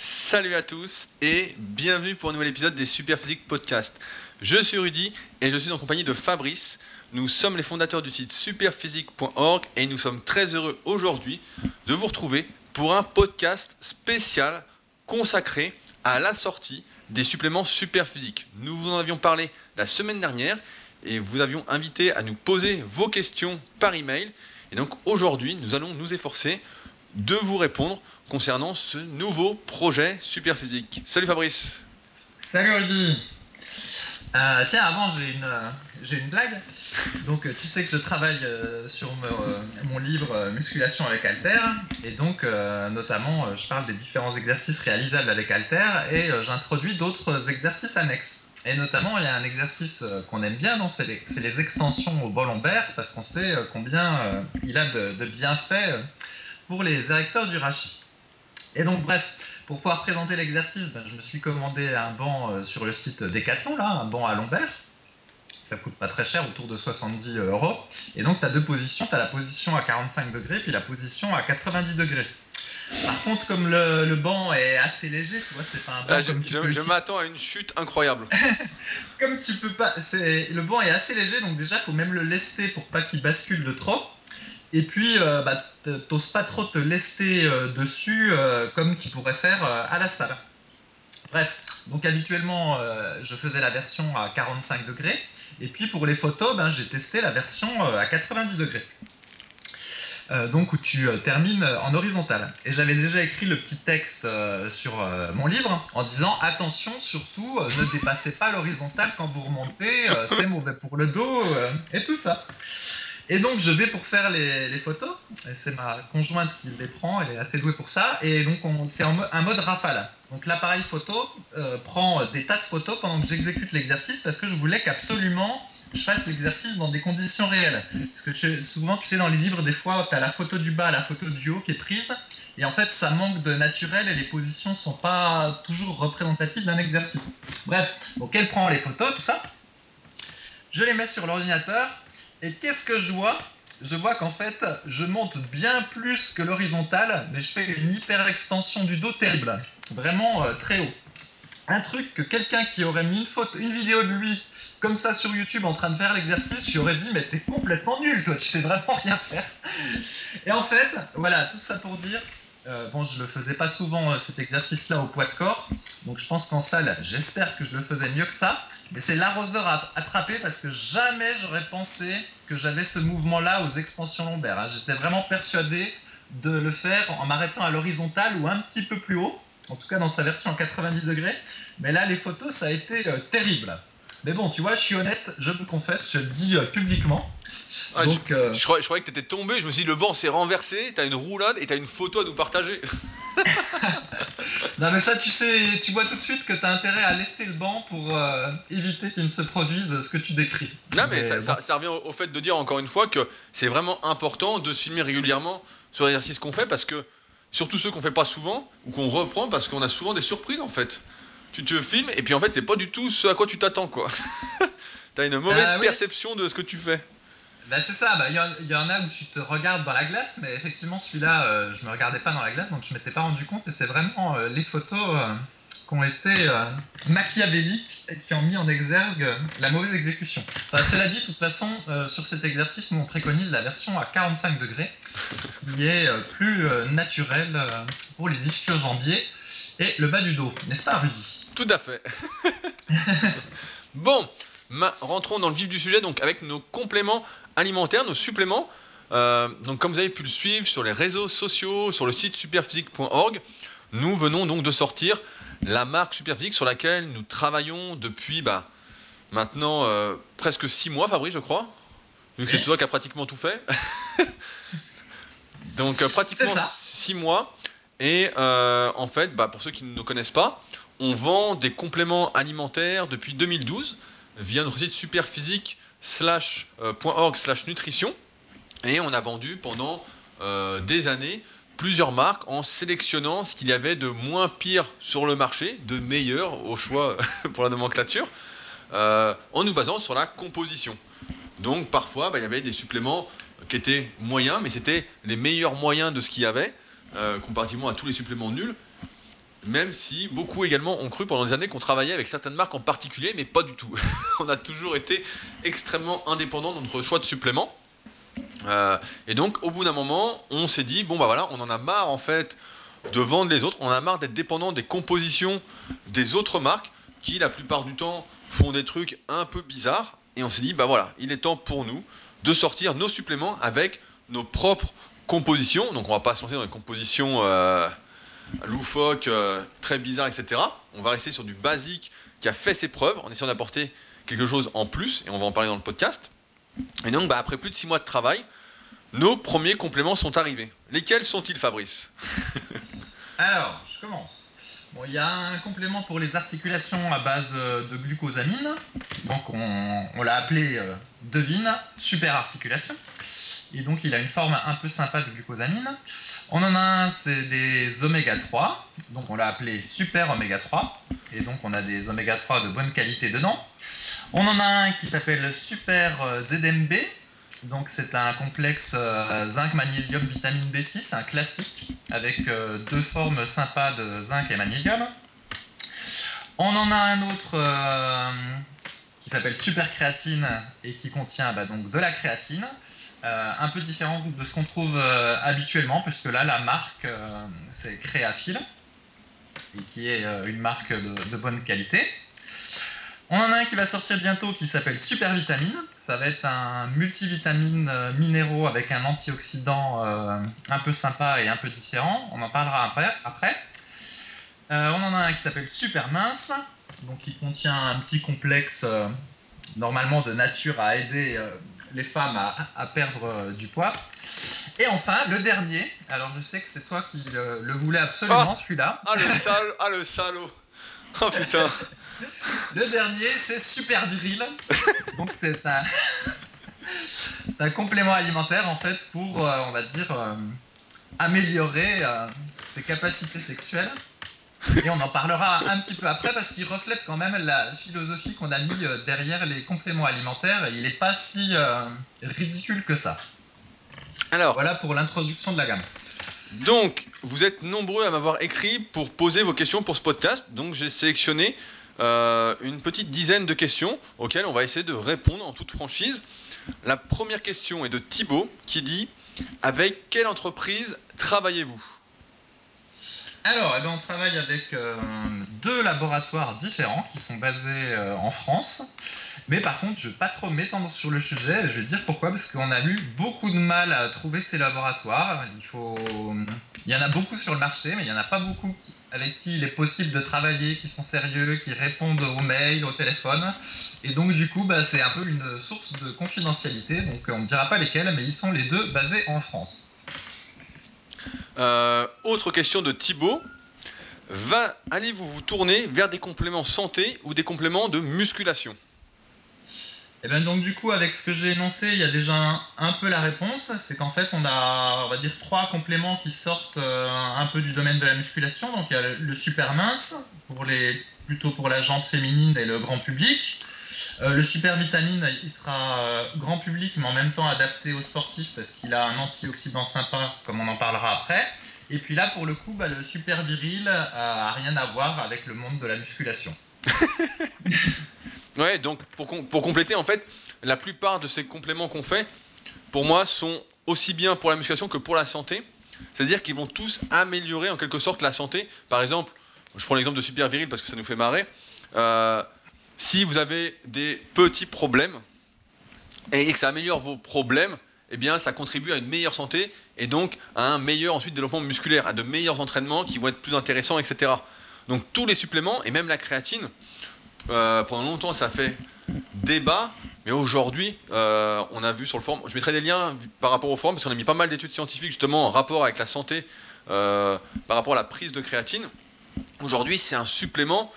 Salut à tous et bienvenue pour un nouvel épisode des Superphysique Podcast. Je suis Rudy et je suis en compagnie de Fabrice. Nous sommes les fondateurs du site superphysique.org et nous sommes très heureux aujourd'hui de vous retrouver pour un podcast spécial consacré à la sortie des suppléments Superphysique. Nous vous en avions parlé la semaine dernière et vous avions invité à nous poser vos questions par email. Et donc aujourd'hui, nous allons nous efforcer de vous répondre concernant ce nouveau projet Superphysique. Salut Fabrice. Salut Rudy. Euh, tiens, avant j'ai une, euh, une blague. Donc euh, tu sais que je travaille sur mon livre Musculation avec Alter et donc notamment je parle des différents exercices réalisables avec Alter et j'introduis d'autres exercices annexes. Et notamment il y a un exercice qu'on aime bien, c'est les, extensions au bol lombaire parce qu'on sait combien il a de bienfaits pour les érecteurs du rachis. Et donc, bref, pour pouvoir présenter l'exercice, ben, je me suis commandé un banc euh, sur le site Decathlon, là, un banc à lombaire. Ça coûte pas très cher, autour de 70 euros. Et donc, tu as deux positions. Tu as la position à 45 degrés, puis la position à 90 degrés. Par contre, comme le, banc est assez léger, tu vois, c'est pas un banc. Ah, je, je m'attends à une chute incroyable. comme tu peux pas. Le banc est assez léger, donc déjà, il faut même le lester pour pas qu'il bascule de trop. Et puis, euh, bah, pas trop te lester euh, dessus euh, comme tu pourrais faire à la salle. Bref, donc habituellement, je faisais la version à 45 degrés. Et puis pour les photos, ben, j'ai testé la version à 90 degrés. donc où tu termines en horizontal. Et j'avais déjà écrit le petit texte sur mon livre en disant attention surtout ne dépassez pas l'horizontale quand vous remontez, c'est mauvais pour le dos et tout ça. Et donc je vais pour faire les, photos. C'est ma conjointe qui les prend, elle est assez douée pour ça. Et donc c'est un mode rafale. Donc l'appareil photo euh, prend des tas de photos pendant que j'exécute l'exercice parce que je voulais qu'absolument je fasse l'exercice dans des conditions réelles. Parce que souvent, tu sais, dans les livres, des fois, tu as la photo du bas, la photo du haut qui est prise. Et en fait, ça manque de naturel et les positions sont pas toujours représentatives d'un exercice. Bref, donc elle prend les photos, tout ça. Je les mets sur l'ordinateur et qu'est-ce que je vois? Je vois qu'en fait, je monte bien plus que l'horizontale, mais je fais une hyper extension du dos terrible. Vraiment euh, très haut. Un truc que quelqu'un qui aurait mis une, photo, une vidéo de lui comme ça sur YouTube en train de faire l'exercice, j'aurais dit mais t'es complètement nul toi, tu sais vraiment rien faire. Et en fait, voilà, tout ça pour dire, euh, bon je le faisais pas souvent euh, cet exercice-là au poids de corps, donc je pense qu'en salle, j'espère que je le faisais mieux que ça. Mais c'est l'arroseur à attraper parce que jamais j'aurais pensé que j'avais ce mouvement-là aux extensions lombaires. Hein. J'étais vraiment persuadé de le faire en m'arrêtant à l'horizontale ou un petit peu plus haut, en tout cas dans sa version en 90 degrés. Mais là, les photos, ça a été euh, terrible. Mais bon, tu vois, je suis honnête, je me confesse, je le dis euh, publiquement. Ah, euh, je, croyais, que tu étais tombé, je me suis dit le banc s'est renversé, t'as une roulade et t'as une photo à nous partager. non mais ça tu sais, tu vois tout de suite que t'as intérêt à laisser le banc pour euh, éviter qu'il ne se produise ce que tu décris. Non mais, ça, revient au, fait de dire encore une fois que c'est vraiment important de se filmer régulièrement sur l'exercice qu'on fait parce que surtout ceux qu'on fait pas souvent ou qu'on reprend parce qu'on a souvent des surprises en fait. Tu te filmes et puis en fait c'est pas du tout ce à quoi tu t'attends quoi. t'as une mauvaise ah perception de ce que tu fais. Bah c'est ça, il bah, y, en a où tu te regardes dans la glace, mais effectivement celui-là, euh, je me regardais pas dans la glace, donc je m'étais pas rendu compte, et c'est vraiment euh, les photos euh, qui ont été machiavéliques et qui ont mis en exergue la mauvaise exécution. cela dit, de toute façon, sur cet exercice, nous on préconise la version à 45 degrés, qui est plus naturelle pour les ischio-jambiers et le bas du dos, n'est-ce pas Rudy? Tout à fait. bon, rentrons dans le vif du sujet, donc avec nos compléments alimentaires, nos suppléments. Euh, donc comme vous avez pu le suivre sur les réseaux sociaux, sur le site superphysique.org, nous venons donc de sortir la marque Superphysique sur laquelle nous travaillons depuis bah, maintenant euh, presque 6 mois, Fabrice, je crois. Vu que c'est toi qui as pratiquement tout fait. donc euh, pratiquement 6 mois. Et en fait, bah, pour ceux qui ne nous connaissent pas, on vend des compléments alimentaires depuis 2012 via notre site superphysique.org slash nutrition. Et on a vendu pendant euh, des années plusieurs marques en sélectionnant ce qu'il y avait de moins pire sur le marché, de meilleur au choix pour la nomenclature, euh, en nous basant sur la composition. Donc parfois, bah, il y avait des suppléments qui étaient moyens, mais c'était les meilleurs moyens de ce qu'il y avait, euh, comparativement à tous les suppléments nuls. Même si beaucoup également ont cru pendant des années qu'on travaillait avec certaines marques en particulier, mais pas du tout. on a toujours été extrêmement indépendant dans notre choix de suppléments. Euh, et donc, au bout d'un moment, on s'est dit bon bah voilà, on en a marre en fait de vendre les autres, on a marre d'être dépendant des compositions des autres marques qui, la plupart du temps, font des trucs un peu bizarres. Et on s'est dit bah voilà, il est temps pour nous de sortir nos suppléments avec nos propres compositions. Donc, on va pas se lancer dans les compositions. Euh, loufoques, euh, très bizarres, etc. On va rester sur du basique qui a fait ses preuves en essayant d'apporter quelque chose en plus, et on va en parler dans le podcast. Et donc, bah, après plus de 6 mois de travail, nos premiers compléments sont arrivés. Lesquels sont-ils, Fabrice? Alors, je commence. Bon, il y a un complément pour les articulations à base euh, de glucosamine. Donc, on, l'a appelé euh, Devine Super Articulation. Et donc, il a une forme un peu sympa de glucosamine. On en a un, c'est des oméga 3. Donc, on l'a appelé Super Oméga 3. Et donc, on a des oméga 3 de bonne qualité dedans. On en a un qui s'appelle Super euh, ZMB. Donc, c'est un complexe euh, zinc, magnésium, vitamine B6, un classique, avec euh, deux formes sympas de zinc et magnésium. On en a un autre qui s'appelle Super Créatine et qui contient bah, donc de la créatine. Euh, un peu différent de ce qu'on trouve euh, habituellement, puisque là, la marque, euh, c'est Créafil, et qui est une marque de, bonne qualité. On en a un qui va sortir bientôt qui s'appelle Super Vitamine. Ça va être un multivitamine minéraux avec un antioxydant un peu sympa et un peu différent. On en parlera après. on en a un qui s'appelle Super Mince, donc qui contient un petit complexe normalement de nature à aider les femmes à, perdre euh, du poids. Et enfin, le dernier, alors je sais que c'est toi qui le, voulais absolument, ah celui-là. Ah le salaud Ah le salaud Oh putain Le dernier, c'est Super Viril. Donc c'est un, un, complément alimentaire en fait pour, euh, on va dire, euh, améliorer ses capacités sexuelles. Et on en parlera un petit peu après parce qu'il reflète quand même la philosophie qu'on a mis euh, derrière les compléments alimentaires. il n'est pas si euh, ridicule que ça. Alors, voilà pour l'introduction de la gamme. Donc, vous êtes nombreux à m'avoir écrit pour poser vos questions pour ce podcast. Donc, j'ai sélectionné euh, une petite dizaine de questions auxquelles on va essayer de répondre en toute franchise. La première question est de Thibaut qui dit Avec quelle entreprise travaillez-vous? Alors, eh ben, on travaille avec euh, deux laboratoires différents qui sont basés euh, en France. Mais par contre, je ne vais pas trop m'étendre sur le sujet. Je vais dire pourquoi. Parce qu'on a eu beaucoup de mal à trouver ces laboratoires. Il, y en a beaucoup sur le marché, mais il n'y en a pas beaucoup avec qui il est possible de travailler, qui sont sérieux, qui répondent aux mails, au téléphone. Et donc, du coup, bah, c'est un peu une source de confidentialité. Donc, on ne dira pas lesquels, mais ils sont les deux basés en France. Euh, autre question de Thibaut. Allez-vous vous tourner vers des compléments santé ou des compléments de musculation? Et eh bien donc du coup avec ce que j'ai énoncé, il y a déjà un, peu la réponse, c'est qu'en fait on a on va dire trois compléments qui sortent euh, un peu du domaine de la musculation. Donc il y a le, super mince pour les plutôt pour la jante féminine et le grand public. Euh, le super vitamine, il sera euh, grand public, mais en même temps adapté aux sportifs parce qu'il a un antioxydant sympa, comme on en parlera après. Et puis là, pour le coup, bah, le super viril a rien à voir avec le monde de la musculation. ouais, donc pour, compléter, en fait, la plupart de ces compléments qu'on fait, pour moi, sont aussi bien pour la musculation que pour la santé. C'est-à-dire qu'ils vont tous améliorer en quelque sorte la santé. Par exemple, je prends l'exemple de super viril parce que ça nous fait marrer. Euh, si vous avez des petits problèmes et que ça améliore vos problèmes, eh bien, ça contribue à une meilleure santé et donc à un meilleur ensuite développement musculaire, à de meilleurs entraînements qui vont être plus intéressants, etc. Donc tous les suppléments et même la créatine, euh, pendant longtemps ça fait débat, mais aujourd'hui euh, on a vu sur le forum, je mettrai des liens par rapport au forum parce qu'on a mis pas mal d'études scientifiques justement en rapport avec la santé euh, par rapport à la prise de créatine. Aujourd'hui c'est un supplément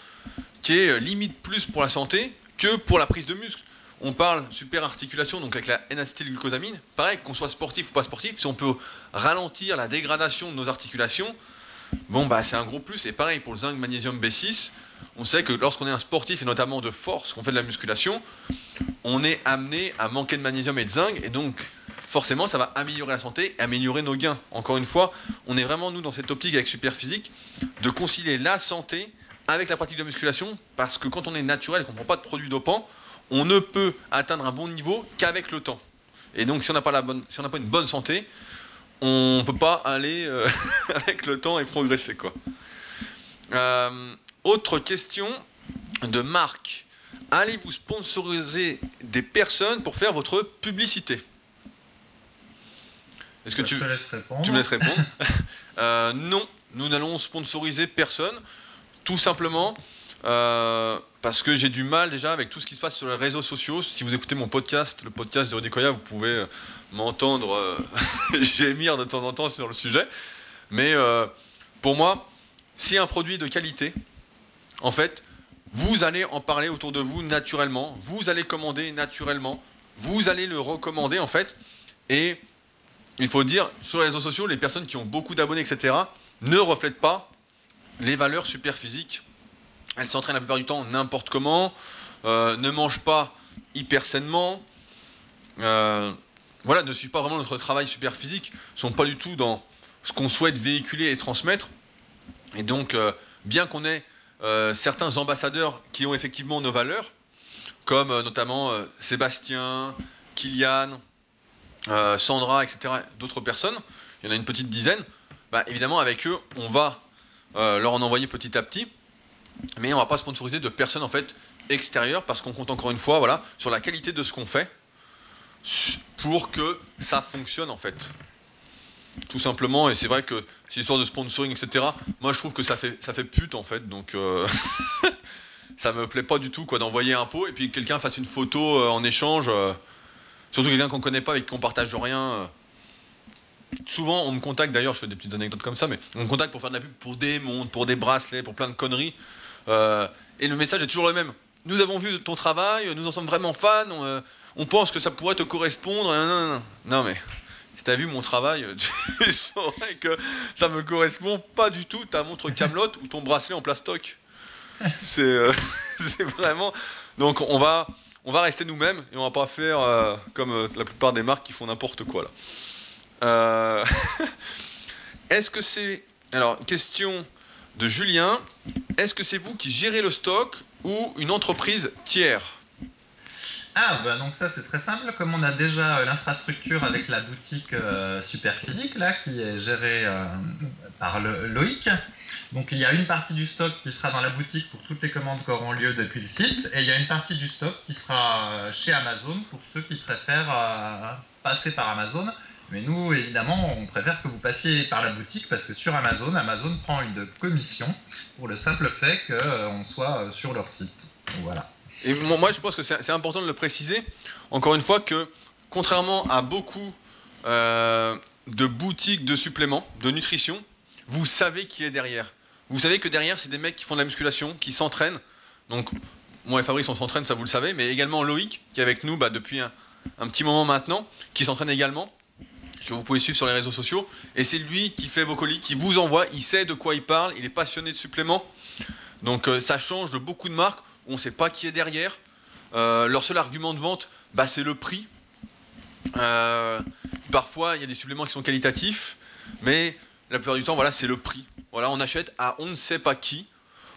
qui est euh, limite plus pour la santé que pour la prise de muscle. On parle super articulation, donc avec la N-acétylglucosamine. Pareil, qu'on soit sportif ou pas sportif, si on peut ralentir la dégradation de nos articulations, bon bah c'est un gros plus. Et pareil pour le zinc, magnésium B6, on sait que lorsqu'on est un sportif et notamment de force, qu'on fait de la musculation, on est amené à manquer de magnésium et de zinc, et donc forcément, ça va améliorer la santé et améliorer nos gains. Encore une fois, on est vraiment, nous, dans cette optique avec Superphysique, de concilier la santé avec la pratique de musculation, parce que quand on est naturel et qu'on ne prend pas de produits dopants, on ne peut atteindre un bon niveau qu'avec le temps. Et donc, si on n'a pas, la bonne, si on pas une bonne santé, on ne peut pas aller euh, avec le temps et progresser. Quoi. Euh, autre question de Marc. Allez-vous sponsoriser des personnes pour faire votre publicité? Est-ce que tu, tu me laisses répondre? Euh, Non, nous n'allons sponsoriser personne, tout simplement euh, parce que j'ai du mal déjà avec tout ce qui se passe sur les réseaux sociaux. Si vous écoutez mon podcast, le podcast de Rudy vous pouvez euh, m'entendre gémir de temps en temps sur le sujet. Mais pour moi, si un produit de qualité, en fait, vous allez en parler autour de vous naturellement, vous allez commander naturellement, vous allez le recommander en fait, et il faut dire, sur les réseaux sociaux, les personnes qui ont beaucoup d'abonnés, etc., ne reflètent pas les valeurs super physiques. Elles s'entraînent la plupart du temps n'importe comment, euh, ne mangent pas hyper sainement, euh, voilà, ne suivent pas vraiment notre travail super physique, sont pas du tout dans ce qu'on souhaite véhiculer et transmettre. Et donc, euh, bien qu'on ait certains ambassadeurs qui ont effectivement nos valeurs, comme notamment Sébastien, Kylian, Sandra, etc., d'autres personnes, il y en a une petite dizaine, bah, évidemment avec eux, on va leur en envoyer petit à petit, mais on va pas sponsoriser de personnes en fait extérieures parce qu'on compte encore une fois voilà, sur la qualité de ce qu'on fait pour que ça fonctionne en fait tout simplement. Et c'est vrai que c'est l'histoire de sponsoring, etc. Moi, je trouve que ça fait, ça fait pute, en fait. Donc, euh, ça me plaît pas du tout, quoi, d'envoyer un pot et puis que quelqu'un fasse une photo euh, en échange. Euh, surtout quelqu'un qu'on connaît pas, avec qui on partage rien. Souvent, on me contacte, d'ailleurs, je fais des petites anecdotes comme ça, mais on me contacte pour faire de la pub pour des montres, pour des bracelets, pour plein de conneries. et le message est toujours le même. Nous avons vu ton travail, nous en sommes vraiment fans, on, pense que ça pourrait te correspondre. Non, non, non. non mais si t'as vu mon travail, tu saurais que ça me correspond pas du tout ta montre Camelot ou ton bracelet en plastoc. Euh, c'est vraiment. Donc on va, on va rester nous-mêmes et on va pas faire euh, comme euh, la plupart des marques qui font n'importe quoi là. Est-ce que c'est. Alors, question de Julien. Est-ce que c'est vous qui gérez le stock ou une entreprise tiers? Ah, bah donc ça c'est très simple. Comme on a déjà euh, l'infrastructure avec la boutique euh, Superphysique là, qui est gérée euh, par Loïc. Donc il y a une partie du stock qui sera dans la boutique pour toutes les commandes qui auront lieu depuis le site, et il y a une partie du stock qui sera chez Amazon pour ceux qui préfèrent passer par Amazon. Mais nous, évidemment, on préfère que vous passiez par la boutique parce que sur Amazon, Amazon prend une commission pour le simple fait qu'on soit sur leur site. voilà. Et moi, je pense que c'est important de le préciser, encore une fois, que contrairement à beaucoup euh, de boutiques de suppléments, de nutrition, vous savez qui est derrière. Vous savez que derrière, c'est des mecs qui font de la musculation, qui s'entraînent. Donc, moi et Fabrice, on s'entraîne, ça vous le savez, mais également Loïc, qui est avec nous bah, depuis un, petit moment maintenant, qui s'entraîne également, que vous pouvez suivre sur les réseaux sociaux. Et c'est lui qui fait vos colis, qui vous envoie, il sait de quoi il parle, il est passionné de suppléments. Donc, euh, ça change de beaucoup de marques on ne sait pas qui est derrière. Euh, leur seul argument de vente, bah, c'est le prix. Euh, parfois, il y a des suppléments qui sont qualitatifs, mais la plupart du temps, voilà, c'est le prix. Voilà, on achète à on ne sait pas qui.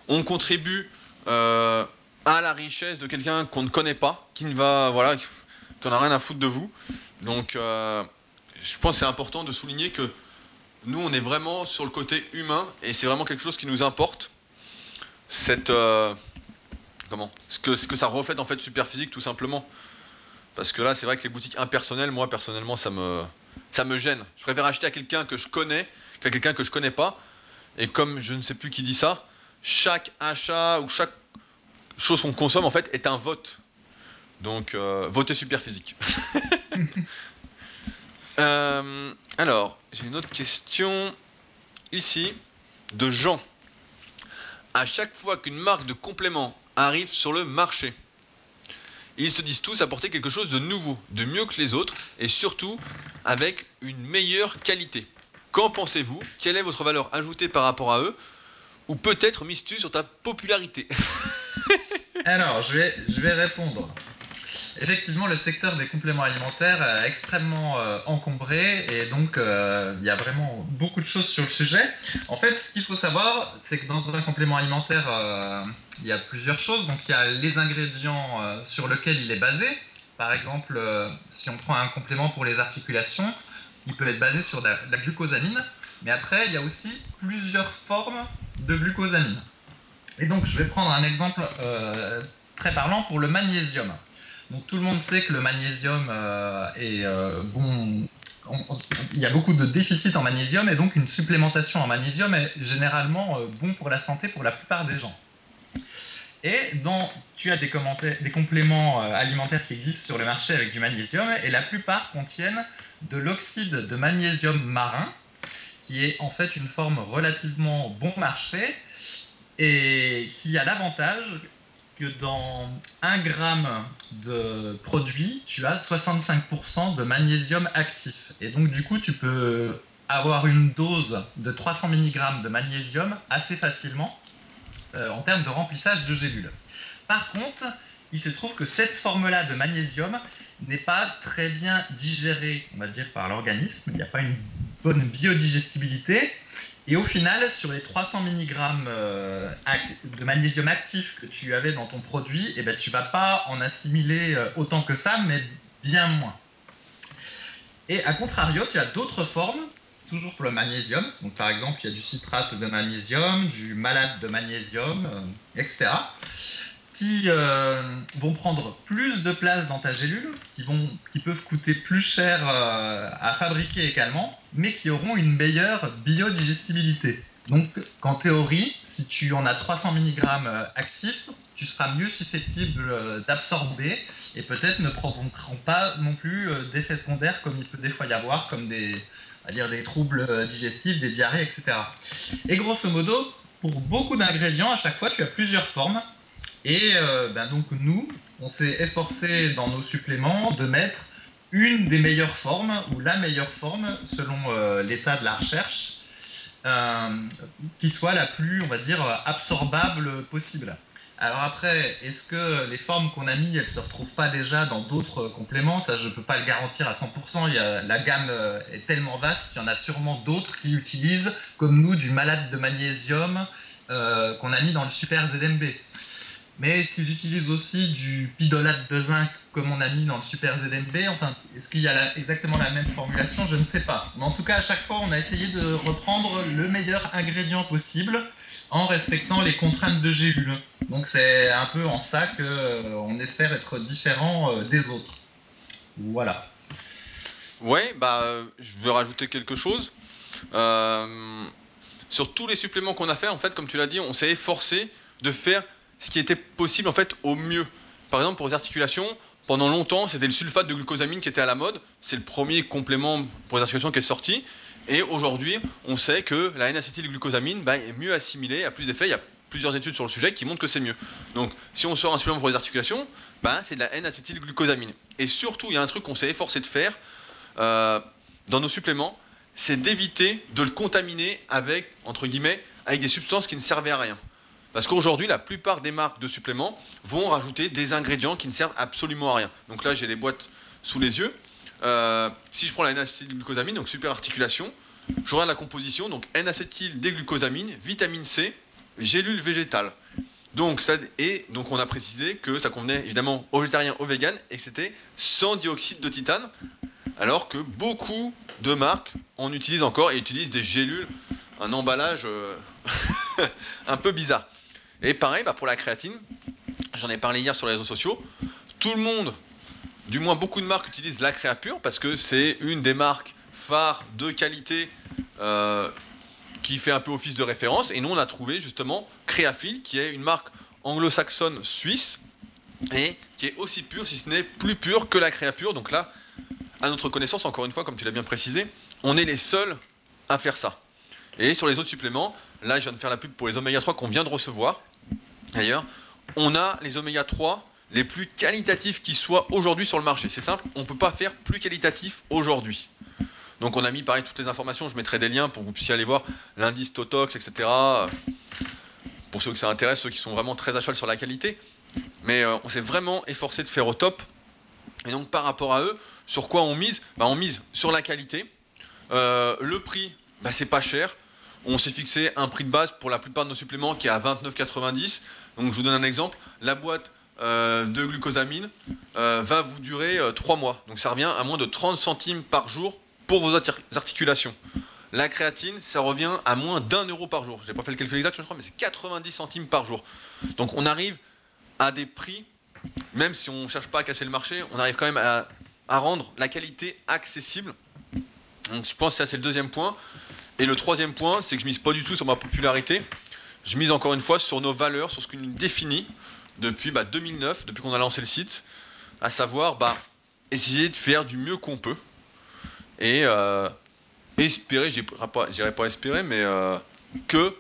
On contribue à la richesse de quelqu'un qu'on ne connaît pas, qui ne va, voilà, qui n'en a rien à foutre de vous. Donc, je pense que c'est important de souligner que nous, on est vraiment sur le côté humain et c'est vraiment quelque chose qui nous importe. Cette comment ce que, ça reflète en fait super physique tout simplement. Parce que là, c'est vrai que les boutiques impersonnelles, moi personnellement, ça me, ça me gêne. Je préfère acheter à quelqu'un que je connais qu'à quelqu'un que je connais pas. Et comme je ne sais plus qui dit ça, chaque achat ou chaque chose qu'on consomme en fait est un vote. Donc, euh, votez super physique. Euh, alors, j'ai une autre question ici de Jean. À chaque fois qu'une marque de complément arrivent sur le marché. Ils se disent tous apporter quelque chose de nouveau, de mieux que les autres, et surtout avec une meilleure qualité. Qu'en pensez-vous? Quelle est votre valeur ajoutée par rapport à eux? Ou peut-être mises-tu sur ta popularité? Alors, je vais répondre. Effectivement, le secteur des compléments alimentaires est extrêmement euh, encombré et donc euh, il y a vraiment beaucoup de choses sur le sujet. En fait, ce qu'il faut savoir, c'est que dans un complément alimentaire, euh, il y a plusieurs choses. Donc il y a les ingrédients sur lesquels il est basé. Par exemple, si on prend un complément pour les articulations, il peut être basé sur la, la glucosamine. Mais après, il y a aussi plusieurs formes de glucosamine. Et donc, je vais prendre un exemple très parlant pour le magnésium. Donc tout le monde sait que le magnésium euh, est euh, bon. il y a beaucoup de déficits en magnésium et donc une supplémentation en magnésium est généralement euh, bon pour la santé pour la plupart des gens. Et tu as des compléments alimentaires qui existent sur le marché avec du magnésium et la plupart contiennent de l'oxyde de magnésium marin qui est en fait une forme relativement bon marché et qui a l'avantage que dans 1 gramme de produit, tu as 65% de magnésium actif. Et donc, du coup, tu peux avoir une dose de 300 mg de magnésium assez facilement euh, en termes de remplissage de gélules. Par contre, il se trouve que cette forme-là de magnésium n'est pas très bien digérée, on va dire, par l'organisme. Il n'y a pas une bonne biodigestibilité. Et au final, sur les 300 mg euh, de magnésium actif que tu avais dans ton produit, eh ben, tu ne vas pas en assimiler euh, autant que ça, mais bien moins. Et à contrario, tu as d'autres formes, toujours pour le magnésium. Donc, par exemple, il y a du citrate de magnésium, du malate de magnésium, euh, etc qui vont prendre plus de place dans ta gélule, qui, vont, qui peuvent coûter plus cher à fabriquer également, mais qui auront une meilleure biodigestibilité. Donc, qu'en théorie, si tu en as 300 mg euh, actifs, tu seras mieux susceptible d'absorber et peut-être ne provoqueront pas non plus d'effets secondaires comme il peut des fois y avoir, comme des, troubles digestifs, des diarrhées, etc. Et grosso modo, pour beaucoup d'ingrédients, à chaque fois, tu as plusieurs formes et euh, ben donc nous, on s'est efforcé dans nos suppléments de mettre une des meilleures formes, ou la meilleure forme, selon euh, l'état de la recherche, euh, qui soit la plus, on va dire, absorbable possible. Alors après, est-ce que les formes qu'on a mis, elles se retrouvent pas déjà dans d'autres compléments? Ça, je ne peux pas le garantir à 100%. Il y la gamme est tellement vaste qu'il y en a sûrement d'autres qui utilisent, comme nous, du malade de magnésium qu'on a mis dans le super ZMB. Mais est-ce qu'ils utilisent aussi du pidolate de zinc comme on a mis dans le Super ZMB Enfin, est-ce qu'il y a exactement la même formulation? Je ne sais pas. Mais en tout cas, à chaque fois, on a essayé de reprendre le meilleur ingrédient possible en respectant les contraintes de gélule. Donc c'est un peu en ça qu'on euh, espère être différent euh, des autres. Voilà. Ouais, bah, je veux rajouter quelque chose. Euh, sur tous les suppléments qu'on a fait, en fait, comme tu l'as dit, on s'est efforcé de faire ce qui était possible en fait au mieux. Par exemple, pour les articulations, pendant longtemps, c'était le sulfate de glucosamine qui était à la mode. C'est le premier complément pour les articulations qui est sorti. Et aujourd'hui, on sait que la N-acétylglucosamine bah, est mieux assimilée, a plus d'effets. Il y a plusieurs études sur le sujet qui montrent que c'est mieux. Donc, si on sort un supplément pour les articulations, bah, c'est de la N-acétylglucosamine. Et surtout, il y a un truc qu'on s'est efforcé de faire euh, dans nos suppléments, c'est d'éviter de le contaminer avec, entre guillemets, avec des substances qui ne servaient à rien. Parce qu'aujourd'hui, la plupart des marques de suppléments vont rajouter des ingrédients qui ne servent absolument à rien. Donc là, j'ai les boîtes sous les yeux. Euh, si je prends la N-acétylglucosamine, donc super articulation, je regarde la composition, donc N-acétyl-déglucosamine, vitamine C, gélule végétale. Donc, ça, donc on a précisé que ça convenait évidemment aux végétariens, aux véganes, et que c'était sans dioxyde de titane, alors que beaucoup de marques en utilisent encore et utilisent des gélules, un emballage euh, un peu bizarre. Et pareil, bah, pour la créatine, j'en ai parlé hier sur les réseaux sociaux, tout le monde, du moins beaucoup de marques utilisent la Créapure parce que c'est une des marques phares de qualité euh, qui fait un peu office de référence. Et nous, on a trouvé justement Créafil, qui est une marque anglo-saxonne suisse et qui est aussi pure, si ce n'est plus pure que la Créapure. Donc là, à notre connaissance, encore une fois, comme tu l'as bien précisé, on est les seuls à faire ça. Et sur les autres suppléments, là je viens de faire la pub pour les oméga 3 qu'on vient de recevoir. D'ailleurs, on a les oméga 3 les plus qualitatifs qui soient aujourd'hui sur le marché. C'est simple, on ne peut pas faire plus qualitatif aujourd'hui. Donc on a mis pareil toutes les informations, je mettrai des liens pour que vous puissiez aller voir l'indice Totox, etc. Pour ceux que ça intéresse, ceux qui sont vraiment très à cheval sur la qualité. Mais euh, on s'est vraiment efforcé de faire au top Et donc par rapport à eux, sur quoi on mise? Bah, On mise sur la qualité. Euh, le prix, bah, c'est pas cher. On s'est fixé un prix de base pour la plupart de nos suppléments qui est à 29,90. Donc je vous donne un exemple. La boîte euh, de glucosamine euh, va vous durer 3 mois. Donc ça revient à moins de 30 centimes par jour pour vos articulations. La créatine, ça revient à moins d'un euro par jour. J'ai pas fait le calcul exact, je crois, mais c'est 90 centimes par jour. Donc on arrive à des prix, même si on ne cherche pas à casser le marché, on arrive quand même à, rendre la qualité accessible. Donc je pense que ça c'est le deuxième point. Et le troisième point, c'est que je mise pas du tout sur ma popularité. Je mise encore une fois sur nos valeurs, sur ce que nous définit depuis 2009, bah, depuis qu'on a lancé le site, à savoir bah, essayer de faire du mieux qu'on peut. Et euh, espérer, je dirais pas, espérer, mais euh, que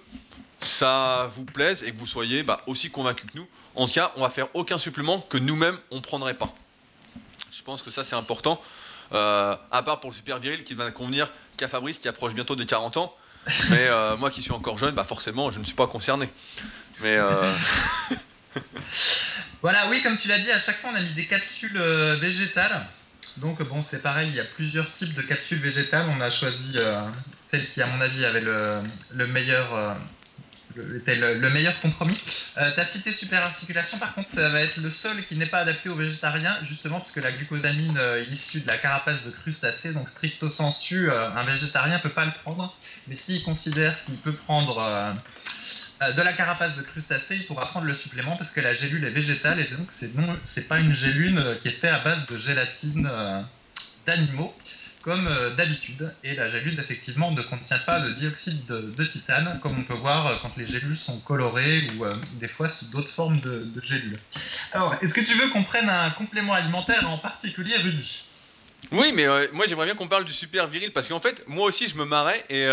ça vous plaise et que vous soyez bah, aussi convaincu que nous. En tout cas, on va faire aucun supplément que nous-mêmes on ne prendrait pas. Je pense que ça c'est important. Euh, à part pour le super viril qui va convenir qu'à Fabrice qui approche bientôt des 40 ans. Mais euh, moi qui suis encore jeune, bah forcément je ne suis pas concerné. Mais voilà, oui, comme tu l'as dit, à chaque fois on a mis des capsules végétales. Donc bon, c'est pareil, il y a plusieurs types de capsules végétales. On a choisi euh, celle qui, à mon avis, avait le, meilleur, euh, le, meilleur compromis. Euh, tu as cité super articulation, par contre, ça va être le seul qui n'est pas adapté aux végétariens, justement parce que la glucosamine issue de la carapace de crustacés, donc stricto sensu, un végétarien peut pas le prendre. Mais s'il considère qu'il peut prendre euh, de la carapace de crustacé, il pourra prendre le supplément parce que la gélule est végétale et donc c'est non, pas une gélule euh, qui est faite à base de gélatine euh, d'animaux comme d'habitude. Et la gélule effectivement ne contient pas de dioxyde de, titane comme on peut voir quand les gélules sont colorées ou des fois d'autres formes de, de gélules. Alors, est-ce que tu veux qu'on prenne un complément alimentaire en particulier, Rudy? Oui, mais moi j'aimerais bien qu'on parle du super viril parce qu'en fait, moi aussi je me marrais et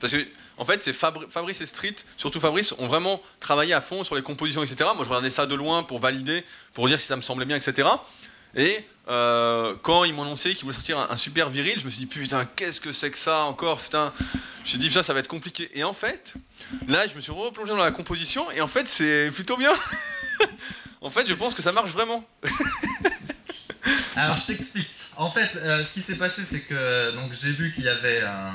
parce que en fait, c'est Fabrice et Street, surtout Fabrice, ont vraiment travaillé à fond sur les compositions, etc. Moi, je regardais ça de loin pour valider, pour dire si ça me semblait bien, etc. Et euh, quand ils m'ont annoncé qu'ils voulaient sortir un, super viril, je me suis dit putain, qu'est-ce que c'est que ça encore Putain, je me suis dit ça, ça va être compliqué. Et en fait, là, je me suis replongé dans la composition et en fait, c'est plutôt bien. en fait, je pense que ça marche vraiment. Alors, je t'explique. En fait, euh, ce qui s'est passé, c'est que donc j'ai vu qu'il y avait un,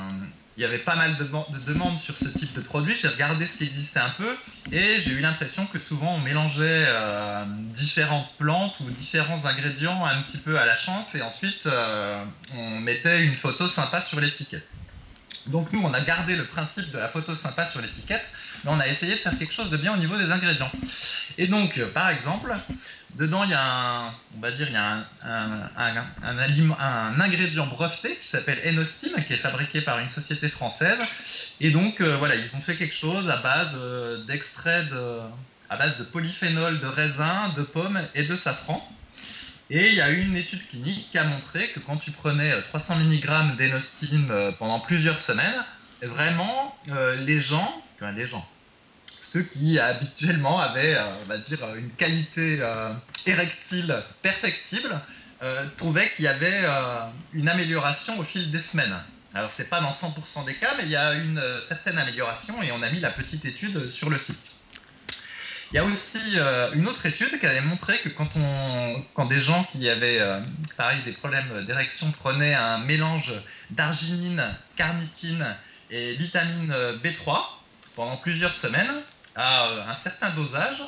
il y avait pas mal de, demandes sur ce type de produit. J'ai regardé ce qui existait un peu et j'ai eu l'impression que souvent on mélangeait euh, différentes plantes ou différents ingrédients un petit peu à la chance et ensuite euh, on mettait une photo sympa sur l'étiquette. Donc nous, on a gardé le principe de la photo sympa sur l'étiquette, mais on a essayé de faire quelque chose de bien au niveau des ingrédients. Et donc, euh, par exemple, Dedans, il y a un, on va dire, il y a un, ingrédient breveté qui s'appelle Enostim, qui est fabriqué par une société française. Et donc, euh, voilà, ils ont fait quelque chose à base euh, d'extrait de, à base de polyphénol de raisin, de pommes et de safran. Et il y a eu une étude clinique qui a montré que quand tu prenais 300 mg d'Enostim pendant plusieurs semaines, vraiment, euh, les gens, ceux qui habituellement avaient, euh, on va dire, une qualité euh, érectile perfectible, euh, trouvaient qu'il y avait une amélioration au fil des semaines. Alors c'est pas dans 100% des cas, mais il y a une certaine amélioration et on a mis la petite étude sur le site. Il y a aussi une autre étude qui avait montré que quand, on, quand des gens qui avaient pareil, des problèmes d'érection prenaient un mélange d'arginine, carnitine et vitamine B3 pendant plusieurs semaines, à un certain dosage,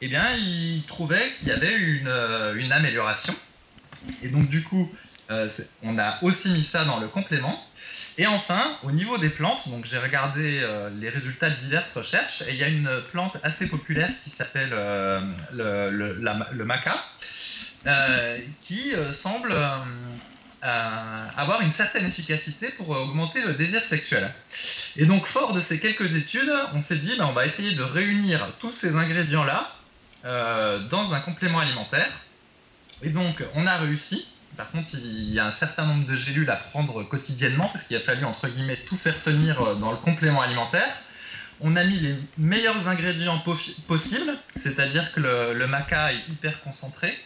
eh bien, il trouvait qu'il y avait une, euh, amélioration. Et donc, du coup, euh, on a aussi mis ça dans le complément. Et enfin, au niveau des plantes, donc j'ai regardé euh, les résultats de diverses recherches, et il y a une plante assez populaire qui s'appelle le, le, le, maca, qui semble avoir une certaine efficacité pour augmenter le désir sexuel. Et donc, fort de ces quelques études, on s'est dit, ben, on va essayer de réunir tous ces ingrédients-là euh, dans un complément alimentaire. Et donc, on a réussi. Par contre, il y a un certain nombre de gélules à prendre quotidiennement parce qu'il a fallu, entre guillemets, tout faire tenir euh, dans le complément alimentaire. On a mis les meilleurs ingrédients possibles, c'est-à-dire que le, le maca est hyper concentré,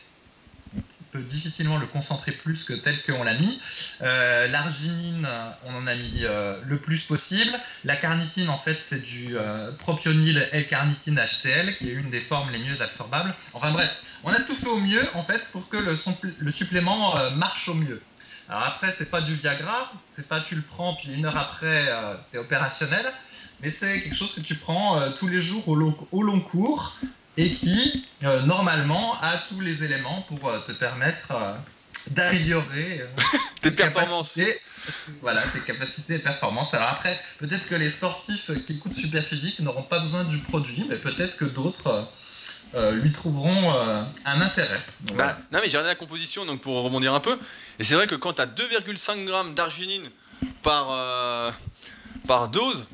difficilement le concentrer plus que tel qu'on l'a mis. Euh, l'arginine, on en a mis euh, le plus possible. La carnitine, en fait, c'est du euh, propionyl L-carnitine HCl, qui est une des formes les mieux absorbables. Enfin bref, on a tout fait au mieux, en fait, pour que le, supplément marche au mieux. Alors après, c'est pas du Viagra, c'est pas tu le prends, puis une heure après, tu es opérationnel, mais c'est quelque chose que tu prends tous les jours au long cours, et qui, euh, normalement, a tous les éléments pour euh, te permettre euh, d'améliorer tes performances. voilà, tes capacités et performances. Alors après, peut-être que les sportifs qui écoutent Super Physique n'auront pas besoin du produit, mais peut-être que d'autres lui trouveront un intérêt. Bah, non, mais j'ai regardé la composition donc pour rebondir un peu. Et c'est vrai que quand tu as 2,5 grammes d'arginine par, par dose,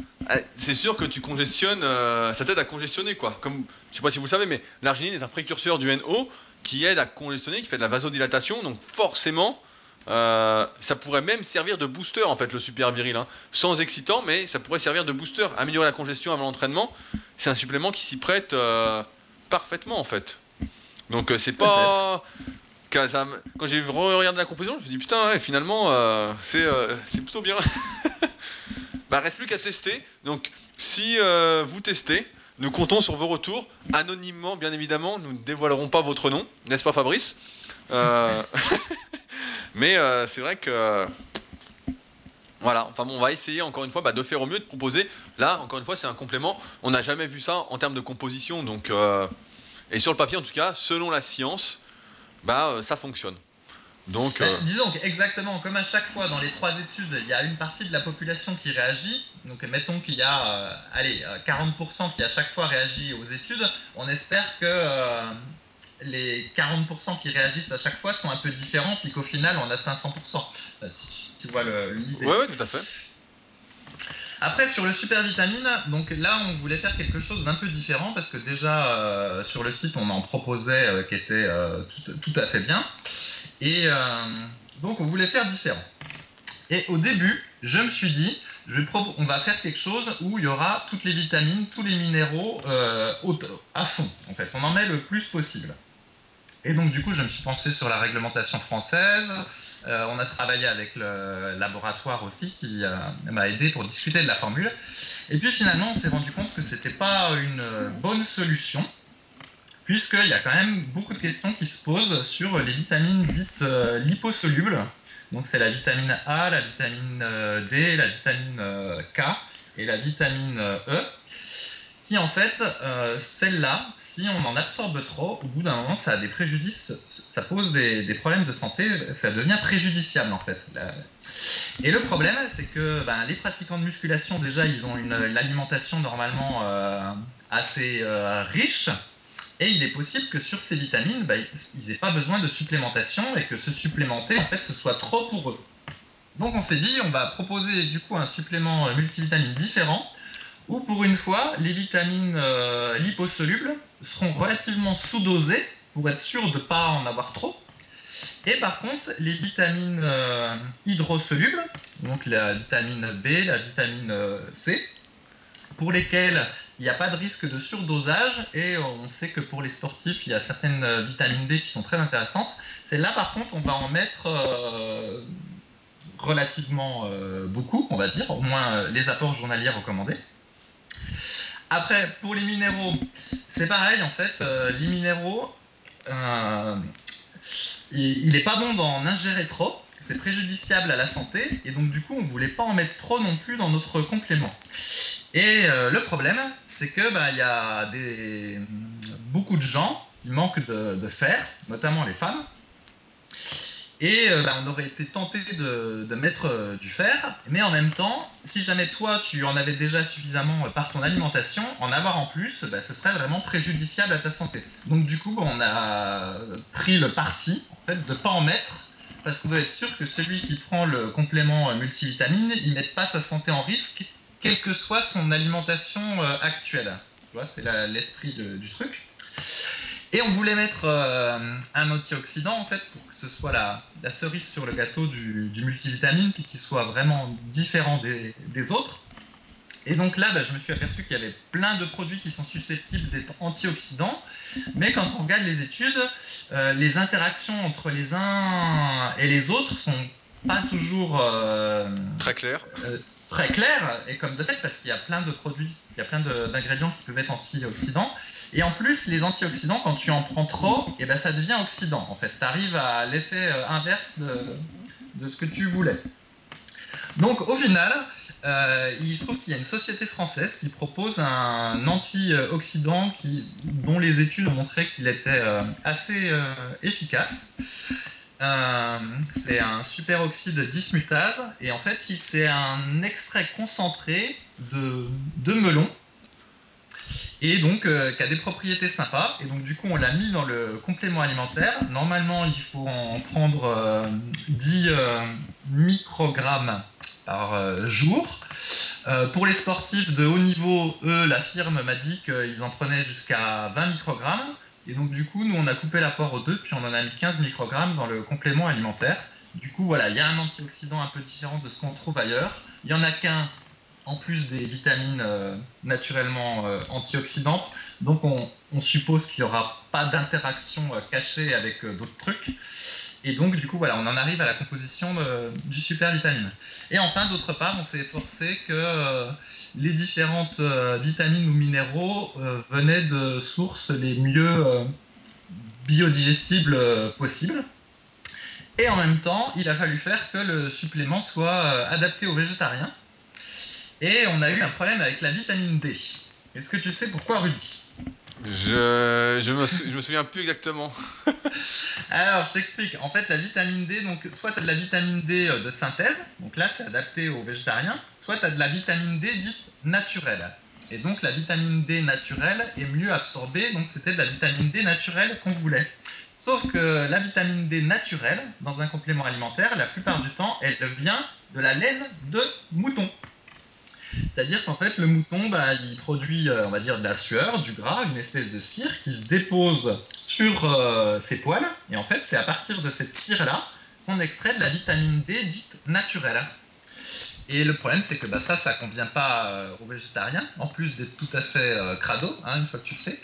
c'est sûr que tu congestionnes, euh, ça t'aide à congestionner quoi. Comme, je sais pas si vous le savez, mais l'arginine est un précurseur du NO qui aide à congestionner, qui fait de la vasodilatation, donc forcément, euh, ça pourrait même servir de booster en fait le super viril, hein. sans excitant, mais ça pourrait servir de booster, améliorer la congestion avant l'entraînement. C'est un supplément qui s'y prête euh, parfaitement en fait. Donc c'est pas quand, quand j'ai regardé la composition, je me suis dit putain, finalement c'est plutôt bien. Bah, reste plus qu'à tester. Donc, si euh, vous testez, nous comptons sur vos retours, anonymement, bien évidemment. Nous ne dévoilerons pas votre nom, n'est-ce pas, Fabrice? Euh, Mais euh, c'est vrai que. Voilà, enfin bon, on va essayer encore une fois bah, de faire au mieux, de proposer. Là, encore une fois, c'est un complément. On n'a jamais vu ça en termes de composition, et sur le papier en tout cas, selon la science, bah ça fonctionne. Donc, euh, Disons exactement comme à chaque fois dans les trois études, il y a une partie de la population qui réagit. Donc mettons qu'il y a euh, allez, 40% euh, qui à chaque fois réagit aux études. On espère que les 40% qui réagissent à chaque fois sont un peu différents, puis qu'au final on a 500%. si tu vois l'idée. Oui, tout à fait. Après, sur le super vitamine, donc là, on voulait faire quelque chose d'un peu différent parce que déjà sur le site, on en proposait qui était tout, tout, à fait bien. Et euh, donc on voulait faire différent. Et au début, je me suis dit, on va faire quelque chose où il y aura toutes les vitamines, tous les minéraux euh, à fond. En fait, on en met le plus possible. Et donc du coup, je me suis pensé sur la réglementation française. Euh, on a travaillé avec le laboratoire aussi qui m'a aidé pour discuter de la formule. Et puis finalement, on s'est rendu compte que c'était pas une bonne solution puisqu'il y a quand même beaucoup de questions qui se posent sur les vitamines dites euh, liposolubles. Donc c'est la vitamine A, la vitamine euh, D, la vitamine euh, K et la vitamine E, qui en fait, celles-là, si on en absorbe trop, au bout d'un moment, ça a des préjudices, ça pose des, problèmes de santé, ça devient préjudiciable en fait. Et le problème, c'est que ben, les pratiquants de musculation, déjà, ils ont une, alimentation normalement assez riche, et il est possible que sur ces vitamines, bah, ils n'aient pas besoin de supplémentation et que se supplémenter, en fait, ce soit trop pour eux. Donc on s'est dit, on va proposer du coup un supplément euh, multivitamine différent, où pour une fois, les vitamines euh, liposolubles seront relativement sous-dosées pour être sûr de ne pas en avoir trop. Et par contre, les vitamines euh, hydrosolubles, donc la vitamine B, la vitamine C, pour lesquelles il n'y a pas de risque de surdosage et on sait que pour les sportifs, il y a certaines euh, vitamines D qui sont très intéressantes. C'est là par contre, on va en mettre euh, relativement euh, beaucoup, on va dire, au moins les apports journaliers recommandés. Après, pour les minéraux, c'est pareil en fait, les minéraux, il n'est pas bon d'en ingérer trop, c'est préjudiciable à la santé et donc du coup on ne voulait pas en mettre trop non plus dans notre complément. Et le problème, c'est que bah, il y a des, beaucoup de gens qui manquent de, fer, notamment les femmes. Et euh, bah, on aurait été tenté de, mettre euh, du fer, mais en même temps, si jamais toi tu en avais déjà suffisamment euh, par ton alimentation, en avoir en plus, bah, ce serait vraiment préjudiciable à ta santé. Donc du coup, on a pris le parti de ne pas en mettre, parce qu'on doit être sûr que celui qui prend le complément multivitamine, il ne mette pas sa santé en risque quelle que soit son alimentation euh, actuelle. Tu vois, c'est l'esprit du truc. Et on voulait mettre euh, un antioxydant en fait pour que ce soit la, cerise sur le gâteau du, multivitamine, puis qu'il soit vraiment différent des, autres. Et donc là, bah, je me suis aperçu qu'il y avait plein de produits qui sont susceptibles d'être antioxydants, mais quand on regarde les études, euh, les interactions entre les uns et les autres sont pas toujours euh, très claires. Euh, très claires, et comme de fait, parce qu'il y a plein de produits, il y a plein d'ingrédients qui peuvent être antioxydants. Et en plus, les antioxydants, quand tu en prends trop, et eh ben, ça devient oxydant. En fait, tu arrives à l'effet inverse de, ce que tu voulais. Donc au final, euh, il se trouve qu'il y a une société française qui propose un antioxydant dont les études ont montré qu'il était euh, assez euh, efficace. C'est un superoxyde dismutase et en fait c'est un extrait concentré de, melon et donc qui a des propriétés sympas et donc du coup on l'a mis dans le complément alimentaire. Normalement il faut en prendre 10 microgrammes par euh, jour. Euh, pour les sportifs de haut niveau, eux, la firme m'a dit qu'ils en prenaient jusqu'à 20 microgrammes. Et donc, du coup, nous, on a coupé l'apport aux deux, puis on en a mis 15 microgrammes dans le complément alimentaire. Du coup, voilà, il y a un antioxydant un peu différent de ce qu'on trouve ailleurs. Il y en a qu'un, en plus des vitamines euh, naturellement antioxydantes. Donc, on, suppose qu'il n'y aura pas d'interaction cachée avec d'autres trucs. Et donc, du coup, voilà, on en arrive à la composition du super vitamine. Et enfin, d'autre part, on s'est efforcé que euh, les différentes euh, vitamines ou minéraux euh, venaient de sources les mieux biodigestibles possibles. Et en même temps, il a fallu faire que le supplément soit adapté aux végétariens. Et on a eu un problème avec la vitamine D. Est-ce que tu sais pourquoi, Rudy? Je, je, me, je me souviens plus exactement. Alors, je t'explique. En fait, la vitamine D, donc, soit tu as de la vitamine D euh, de synthèse, donc là, c'est adapté aux végétariens, soit tu as de la vitamine D dite naturelle. Et donc, la vitamine D naturelle est mieux absorbée, donc c'était de la vitamine D naturelle qu'on voulait. Sauf que la vitamine D naturelle, dans un complément alimentaire, la plupart du temps, elle vient de la laine de mouton. C'est-à-dire qu'en fait, le mouton, bah, il produit, euh, on va dire, de la sueur, du gras, une espèce de cire qui se dépose sur euh, ses poils. Et en fait, c'est à partir de cette cire-là qu'on extrait de la vitamine D dite naturelle. Et le problème, c'est que bah, ça, ça convient pas euh, aux végétariens, en plus d'être tout à fait crado, hein, une fois que tu le sais.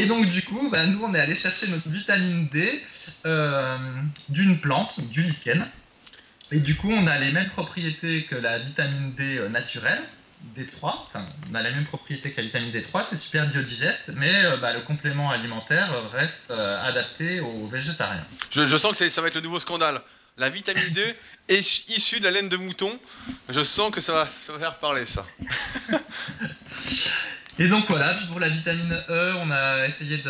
Et donc, du coup, bah, nous, on est allé chercher notre vitamine D d'une plante, du lichen. Et du coup, on a les mêmes propriétés que la vitamine D naturelle, D3, enfin, on a la même propriété que la vitamine D3, c'est super biodigeste, mais euh, bah, le complément alimentaire reste euh, adapté aux végétariens. Je, sens que ça va être le nouveau scandale. La vitamine D est issue de la laine de mouton. Je sens que ça va, faire parler ça. Et donc voilà, pour la vitamine E, on a essayé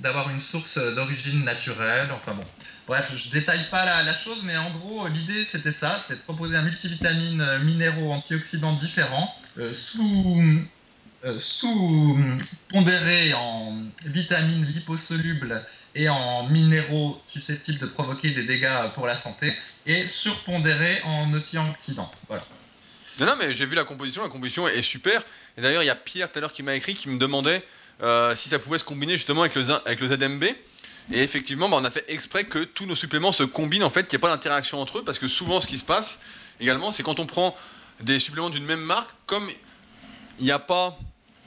d'avoir une source d'origine naturelle. Enfin bon, bref, je détaille pas la, chose, mais en gros, l'idée c'était ça, c'est de proposer un multivitamine minéraux antioxydants différents, euh, sous, euh, sous pondéré en vitamines liposolubles et en minéraux susceptibles de provoquer des dégâts pour la santé, et surpondéré en antioxydants. Voilà. Non, mais j'ai vu la composition, la composition est super. Et d'ailleurs, il y a Pierre tout à l'heure qui m'a écrit, qui me demandait euh, si ça pouvait se combiner justement avec le, avec le ZMB. Et effectivement, bah, on a fait exprès que tous nos suppléments se combinent, en fait, qu'il n'y ait pas d'interaction entre eux, parce que souvent, ce qui se passe également, c'est quand on prend des suppléments d'une même marque, comme il n'y a pas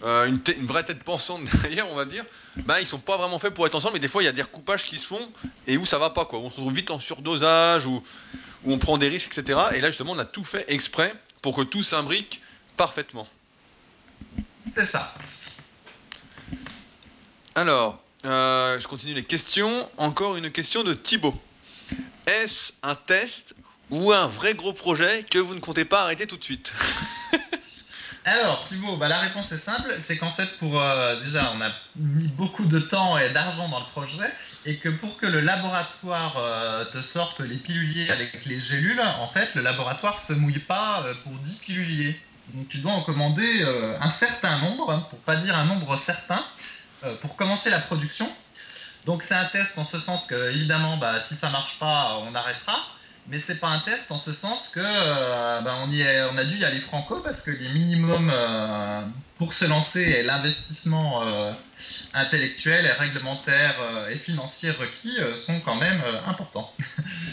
euh, une, une, vraie tête pensante derrière, on va dire, bah, ils sont pas vraiment faits pour être ensemble, mais des fois, il y a des recoupages qui se font et où ça va pas, quoi. On se retrouve vite en surdosage, ou où on prend des risques, etc. Et là, justement, on a tout fait exprès pour que tout s'imbrique parfaitement. C'est ça. Alors, euh, je continue les questions. Encore une question de Thibaut. Est-ce un test ou un vrai gros projet que vous ne comptez pas arrêter tout de suite? Alors, Thibaut, bah, la réponse est simple, c'est qu'en fait, pour euh, déjà, on a mis beaucoup de temps et d'argent dans le projet, et que pour que le laboratoire euh, te sorte les piluliers avec les gélules, en fait, le laboratoire se mouille pas euh, pour 10 piluliers. Donc, tu dois en commander un certain nombre, pour pas dire un nombre certain, pour commencer la production. Donc, c'est un test en ce sens que, évidemment, bah, si ça marche pas, on arrêtera mais c'est pas un test en ce sens que euh, ben, on, y a dû y aller franco parce que les minimums euh, pour se lancer et l'investissement euh, intellectuel et réglementaire et financier requis sont quand même importants.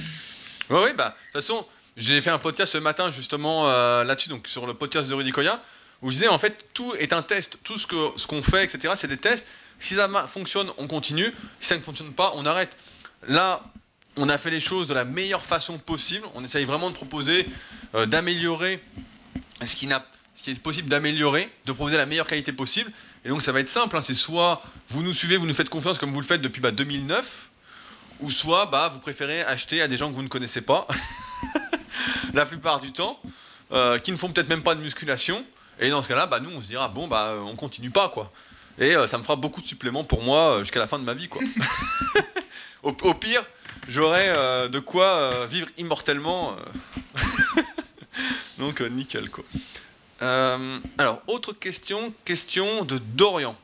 oui, bah de toute façon, j'ai fait un podcast ce matin justement là-dessus, donc sur le podcast de Rudy Koya. où je disais en fait tout est un test, tout ce que ce qu'on fait, etc. C'est des tests. Si ça fonctionne, on continue. Si ça ne fonctionne pas, on arrête. Là, on a fait les choses de la meilleure façon possible. On essaye vraiment de proposer, euh, d'améliorer ce qui, est possible d'améliorer, de proposer la meilleure qualité possible. Et donc ça va être simple. Hein. c'est soit vous nous suivez, vous nous faites confiance comme vous le faites depuis bah, 2009, ou soit bah, vous préférez acheter à des gens que vous ne connaissez pas, la plupart du temps, euh, qui ne font peut-être même pas de musculation. Et dans ce cas-là, bah, nous, on se dira, bon, bah, on continue pas, quoi. Et euh, ça me fera beaucoup de suppléments pour moi euh, jusqu'à la fin de ma vie, quoi. au, pire, j'aurai de quoi vivre immortellement. Donc, nickel, quoi. alors, autre question, question de Dorian.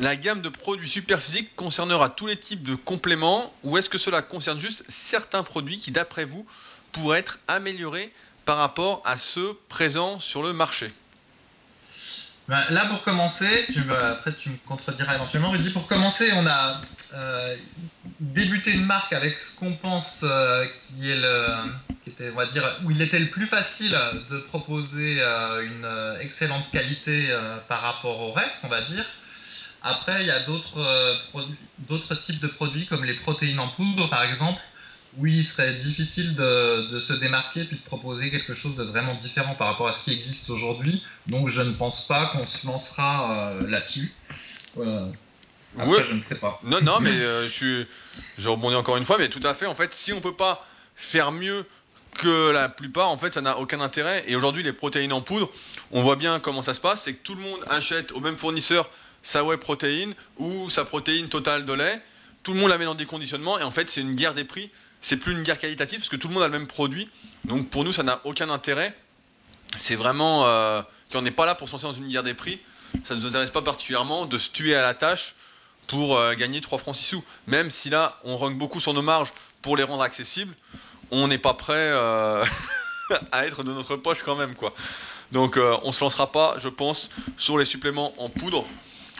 La gamme de produits Superphysique concernera tous les types de compléments ou est-ce que cela concerne juste certains produits qui, d'après vous, pourraient être améliorés par rapport à ceux présents sur le marché? Ben, Là, pour commencer, après tu me contrediras éventuellement, Rudy, pour commencer, on a euh, débuté une marque avec ce qu'on pense euh, qui est le, était, on va dire, où il était le plus facile de proposer euh, une excellente qualité par rapport au reste, on va dire. Après, il y a d'autres types de produits comme les protéines en poudre, par exemple, où il serait difficile de, se démarquer puis de proposer quelque chose de vraiment différent par rapport à ce qui existe aujourd'hui. Donc, je ne pense pas qu'on se lancera euh, là-dessus. Après, je ne sais pas. Non, non, mais euh, je, suis, je rebondis encore une fois, mais tout à fait. En fait, si on peut pas faire mieux que la plupart, en fait, ça n'a aucun intérêt. Et aujourd'hui, les protéines en poudre, on voit bien comment ça se passe. C'est que tout le monde achète au même fournisseur sa whey protéine ou sa protéine totale de lait. Tout le monde la met dans des conditionnements et en fait c'est une guerre des prix. C'est plus une guerre qualitative parce que tout le monde a le même produit. Donc pour nous ça n'a aucun intérêt. C'est vraiment euh, qu'on n'est pas là pour se lancer dans une guerre des prix. Ça ne nous intéresse pas particulièrement de se tuer à la tâche pour euh, gagner 3 francs 6 sous. Même si là on rung beaucoup sur nos marges pour les rendre accessibles, on n'est pas prêt euh, à être de notre poche quand même quoi. Donc on ne se lancera pas, je pense, sur les suppléments en poudre.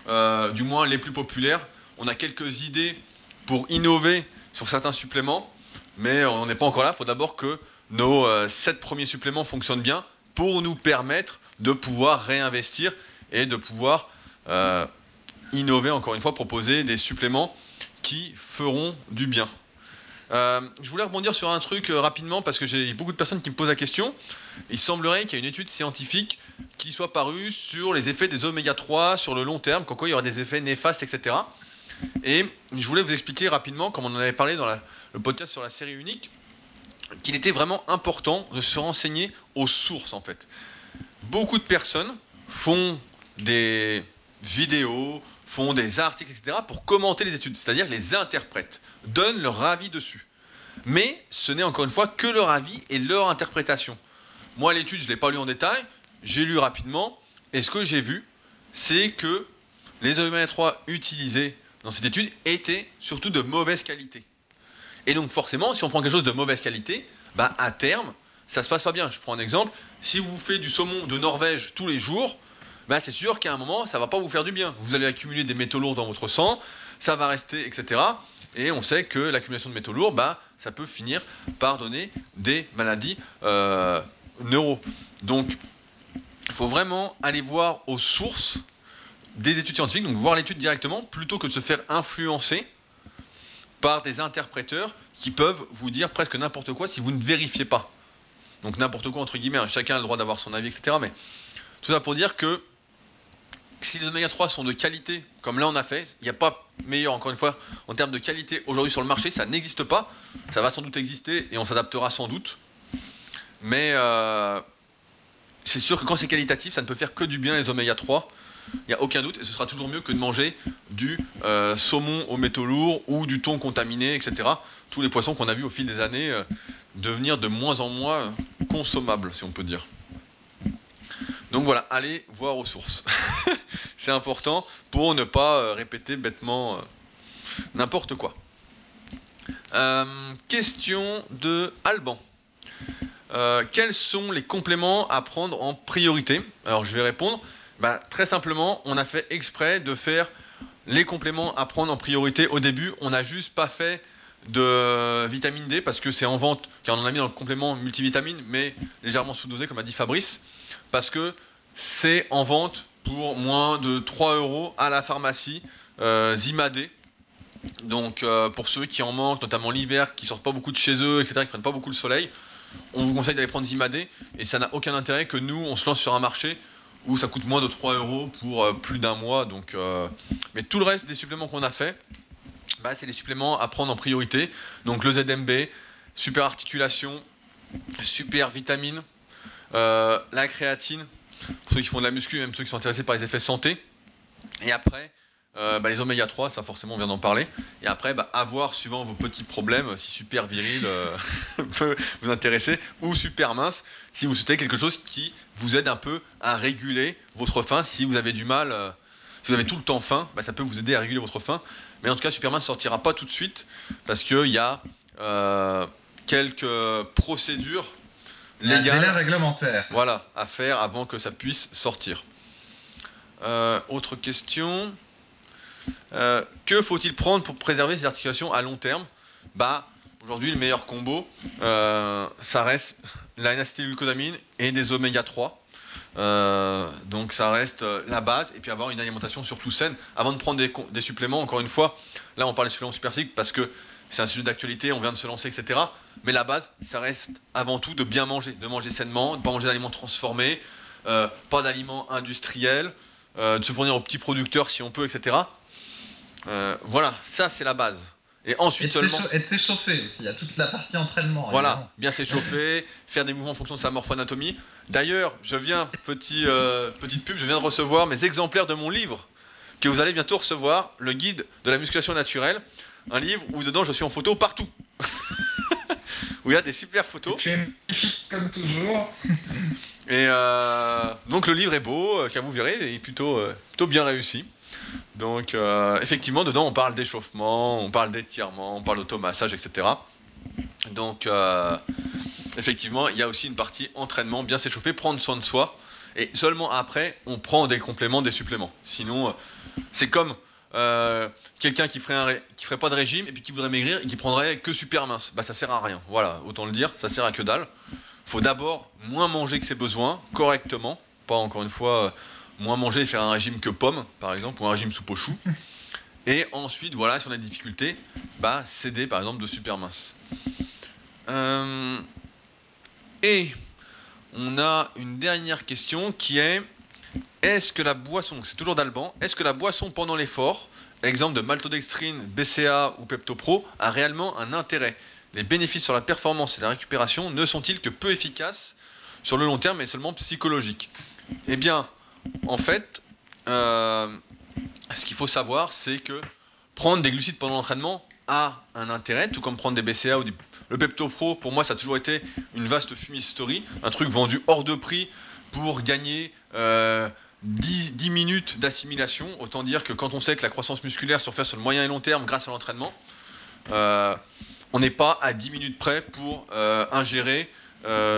Euh, du moins les plus populaires. On a quelques idées pour innover sur certains suppléments, mais on n'est pas encore là. Il faut d'abord que nos 7 euh, premiers suppléments fonctionnent bien pour nous permettre de pouvoir réinvestir et de pouvoir euh, innover, encore une fois, proposer des suppléments qui feront du bien. je voulais rebondir sur un truc rapidement parce que j'ai beaucoup de personnes qui me posent la question. Il semblerait qu'il y ait une étude scientifique qui soit paru sur les effets des oméga 3 sur le long terme, comme quoi il y aura des effets néfastes, etc. Et je voulais vous expliquer rapidement, comme on en avait parlé dans le podcast sur la série unique, qu'il était vraiment important de se renseigner aux sources en fait. Beaucoup de personnes font des vidéos, font des articles, etc. pour commenter les études, c'est-à-dire les interprètent, donnent leur avis dessus. Mais ce n'est encore une fois que leur avis et leur interprétation. Moi, l'étude, je ne l'ai pas lu en détail, j'ai lu rapidement, et ce que j'ai vu, c'est que les oméga 3 utilisés dans cette étude étaient surtout de mauvaise qualité. Et donc forcément, si on prend quelque chose de mauvaise qualité, bah à terme, ça se passe pas bien. Je prends un exemple, si vous faites du saumon de Norvège tous les jours, bah c'est sûr qu'à un moment, ça va pas vous faire du bien. Vous allez accumuler des métaux lourds dans votre sang, ça va rester, etc. Et on sait que l'accumulation de métaux lourds, bah, ça peut finir par donner des maladies euh, neuro. Donc, il faut vraiment aller voir aux sources des études scientifiques, donc voir l'étude directement, plutôt que de se faire influencer par des interpréteurs qui peuvent vous dire presque n'importe quoi si vous ne vérifiez pas. Donc n'importe quoi entre guillemets, hein. chacun a le droit d'avoir son avis, etc. Mais tout ça pour dire que si les oméga 3 sont de qualité, comme là on a fait, il n'y a pas meilleur encore une fois en termes de qualité aujourd'hui sur le marché, ça n'existe pas. Ça va sans doute exister et on s'adaptera sans doute. Mais euh, c'est sûr que quand c'est qualitatif, ça ne peut faire que du bien les oméga 3. Il n'y a aucun doute, et ce sera toujours mieux que de manger du euh, saumon aux métaux lourds ou du thon contaminé, etc. Tous les poissons qu'on a vus au fil des années euh, devenir de moins en moins consommables, si on peut dire. Donc voilà, allez voir aux sources. c'est important pour ne pas répéter bêtement n'importe quoi. question de Alban. Euh, quels sont les compléments à prendre en priorité? Alors je vais répondre. Bah, très simplement, on a fait exprès de faire les compléments à prendre en priorité au début. On n'a juste pas fait de vitamine D parce que c'est en vente, car on en a mis dans le complément multivitamine, mais légèrement sous-dosé, comme a dit Fabrice, parce que c'est en vente pour moins de 3 euros à la pharmacie euh, Zimadé. Donc euh, pour ceux qui en manquent, notamment l'hiver, qui sortent pas beaucoup de chez eux, etc., qui prennent pas beaucoup le soleil, on vous conseille d'aller prendre Zimadé et ça n'a aucun intérêt que nous on se lance sur un marché où ça coûte moins de 3 euros pour euh, plus d'un mois. Donc, mais tout le reste des suppléments qu'on a fait, bah, c'est les suppléments à prendre en priorité. Donc le ZMB, super articulation, super vitamine, la créatine, pour ceux qui font de la muscu, même ceux qui sont intéressés par les effets santé. Et après, euh, bah, les oméga 3, ça forcément on vient d'en parler. Et après, bah, avoir suivant vos petits problèmes, si super viril euh, peut vous intéresser, ou super mince, si vous souhaitez quelque chose qui vous aide un peu à réguler votre faim. Si vous avez du mal, euh, si vous avez tout le temps faim, bah, ça peut vous aider à réguler votre faim. Mais en tout cas, super mince ne sortira pas tout de suite parce qu'il y a quelques procédures légales, réglementaires, voilà, à faire avant que ça puisse sortir. autre question. Euh, que faut-il prendre pour préserver ses articulations à long terme Bah, aujourd'hui, le meilleur combo, euh, ça reste la et des oméga 3. Euh, donc ça reste la base et puis avoir une alimentation surtout saine avant de prendre des, suppléments. Encore une fois, là on parle des suppléments super parce que c'est un sujet d'actualité, on vient de se lancer, etc. Mais la base, ça reste avant tout de bien manger, de manger sainement, de ne pas manger d'aliments transformés, pas d'aliments industriels, de se fournir aux petits producteurs si on peut, etc. Euh, voilà, ça c'est la base. Et ensuite seulement. Et s'échauffer aussi, il y a toute la partie entraînement. Voilà, bien s'échauffer, faire des mouvements en fonction de sa morphoanatomie. D'ailleurs, je viens, petit, euh, petite pub, je viens de recevoir mes exemplaires de mon livre que vous allez bientôt recevoir, le guide de la musculation naturelle. Un livre où dedans je suis en photo partout. où il y a des super photos. Comme toujours. Et euh, donc le livre est beau, car vous verrez, il est plutôt, plutôt bien réussi. Donc, euh, effectivement, dedans, on parle d'échauffement, on parle d'étirement, on parle d'automassage, etc. Donc, euh, effectivement, il y a aussi une partie entraînement, bien s'échauffer, prendre soin de soi. Et seulement après, on prend des compléments, des suppléments. Sinon, euh, c'est comme quelqu'un qui ferait, qui ferait pas de régime et puis qui voudrait maigrir et qui prendrait que super mince. Bah, ça sert à rien. Voilà, autant le dire, ça sert à que dalle. Faut d'abord moins manger que ses besoins, correctement. Pas encore une fois moins manger et faire un régime que pomme, par exemple, ou un régime soupe au chou. Et ensuite, voilà, si on a des difficultés, bah, céder par exemple de super mince. Euh, et on a une dernière question qui est est-ce que la boisson, c'est toujours d'Alban, est-ce que la boisson pendant l'effort, exemple de maltodextrine, BCA ou Peptopro, a réellement un intérêt? Les bénéfices sur la performance et la récupération ne sont-ils que peu efficaces sur le long terme et seulement psychologiques? Eh bien, en fait, euh, ce qu'il faut savoir, c'est que prendre des glucides pendant l'entraînement a un intérêt, tout comme prendre des BCA ou Le Pepto Pro, pour moi, ça a toujours été une vaste fumisterie, un truc vendu hors de prix pour gagner 10, euh, minutes d'assimilation. Autant dire que quand on sait que la croissance musculaire se fait sur le moyen et long terme grâce à l'entraînement, euh, on n'est pas à 10 minutes près pour ingérer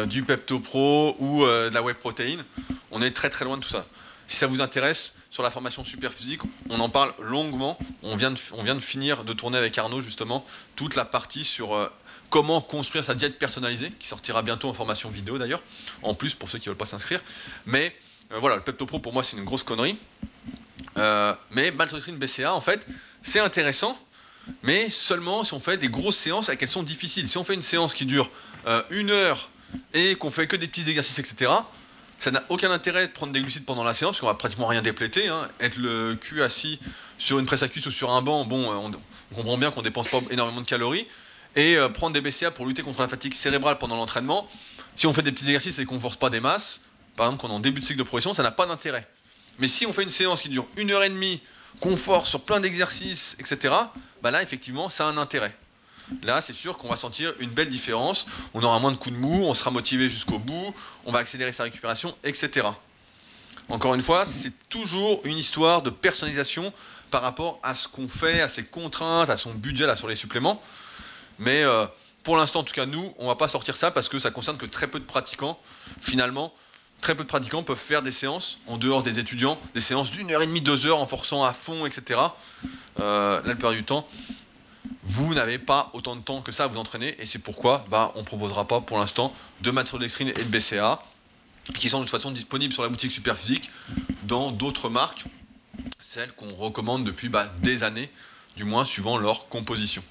du Pepto Pro ou de la whey protéine on est très très loin de tout ça. Si ça vous intéresse, sur la formation super physique, on en parle longuement. On vient de, finir de tourner avec Arnaud justement toute la partie sur euh, comment construire sa diète personnalisée, qui sortira bientôt en formation vidéo d'ailleurs, en plus pour ceux qui ne veulent pas s'inscrire. Mais euh, voilà, le Pepto Pro pour moi c'est une grosse connerie. Euh, mais maltodextrine BCA en fait, c'est intéressant, mais seulement si on fait des grosses séances et qu'elles sont difficiles. Si on fait une séance qui dure une heure et qu'on fait que des petits exercices, etc., ça n'a aucun intérêt de prendre des glucides pendant la séance, parce qu'on va pratiquement rien dépléter. Hein. Être le cul assis sur une presse à cuisse ou sur un banc, bon, on, comprend bien qu'on dépense pas énormément de calories. Et euh, prendre des BCA pour lutter contre la fatigue cérébrale pendant l'entraînement, si on fait des petits exercices et qu'on force pas des masses, par exemple quand on est en début de cycle de progression, ça n'a pas d'intérêt. Mais si on fait une séance qui dure une heure et demie, qu'on force sur plein d'exercices, etc., bah là, effectivement, ça a un intérêt. Là, c'est sûr qu'on va sentir une belle différence. On aura moins de coups de mou, on sera motivé jusqu'au bout, on va accélérer sa récupération, etc. Encore une fois, c'est toujours une histoire de personnalisation par rapport à ce qu'on fait, à ses contraintes, à son budget là sur les suppléments. Mais euh, pour l'instant, en tout cas, nous, on va pas sortir ça parce que ça concerne que très peu de pratiquants. Finalement, très peu de pratiquants peuvent faire des séances en dehors des étudiants, des séances d'une heure et demie, deux heures en forçant à fond, etc. Là, le plupart du temps, vous n'avez pas autant de temps que ça à vous entraîner et c'est pourquoi bah, on ne proposera pas pour l'instant de maltodextrine et de BCA qui sont de toute façon disponibles sur la boutique Superphysique dans d'autres marques, celles qu'on recommande depuis bah, des années, du moins suivant leur composition.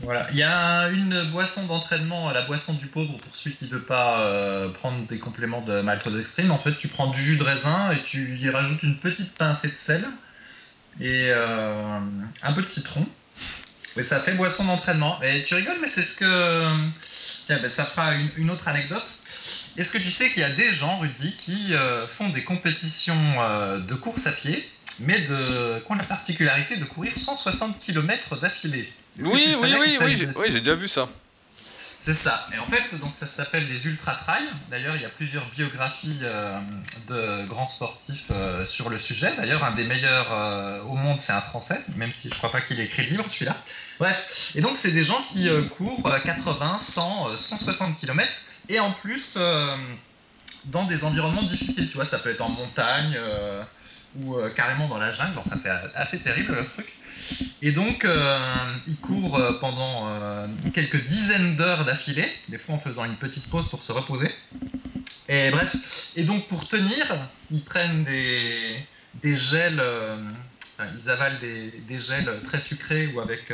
Voilà, il y a une boisson d'entraînement, la boisson du pauvre pour celui qui ne veut pas euh, prendre des compléments de maltodextrine. En fait, tu prends du jus de raisin et tu y rajoutes une petite pincée de sel et euh, un peu de citron. Et ça fait boisson d'entraînement. Et tu rigoles, mais c'est ce que. Tiens, ben, ça fera une, autre anecdote. Est-ce que tu sais qu'il y a des gens, Rudy, qui euh, font des compétitions de course à pied, mais de, qui ont la particularité de courir 160 km d'affilée? Oui, oui, oui, oui, oui, j'ai déjà vu ça. C'est ça. Et en fait, donc ça s'appelle les ultra trail. D'ailleurs, il y a plusieurs biographies euh, de grands sportifs euh, sur le sujet. D'ailleurs, un des meilleurs euh, au monde, c'est un Français, même si je crois pas qu'il est crédible celui-là. Bref. Et donc, c'est des gens qui courent 80, 100, 160 km et en plus dans des environnements difficiles. Tu vois, ça peut être en montagne ou carrément dans la jungle. Enfin, c'est assez terrible le truc. Et donc, euh, il court euh, pendant euh, quelques dizaines d'heures d'affilée, des fois en faisant une petite pause pour se reposer. Et bref, et donc pour tenir, ils prennent des, gels, ils avalent des, gels très sucrés ou avec